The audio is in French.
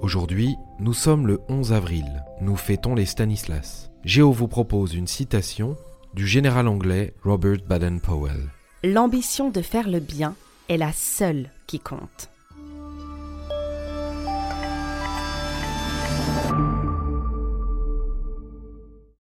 Aujourd'hui, nous sommes le 11 avril, nous fêtons les Stanislas. Géo vous propose une citation du général anglais Robert Baden-Powell. L'ambition de faire le bien est la seule qui compte.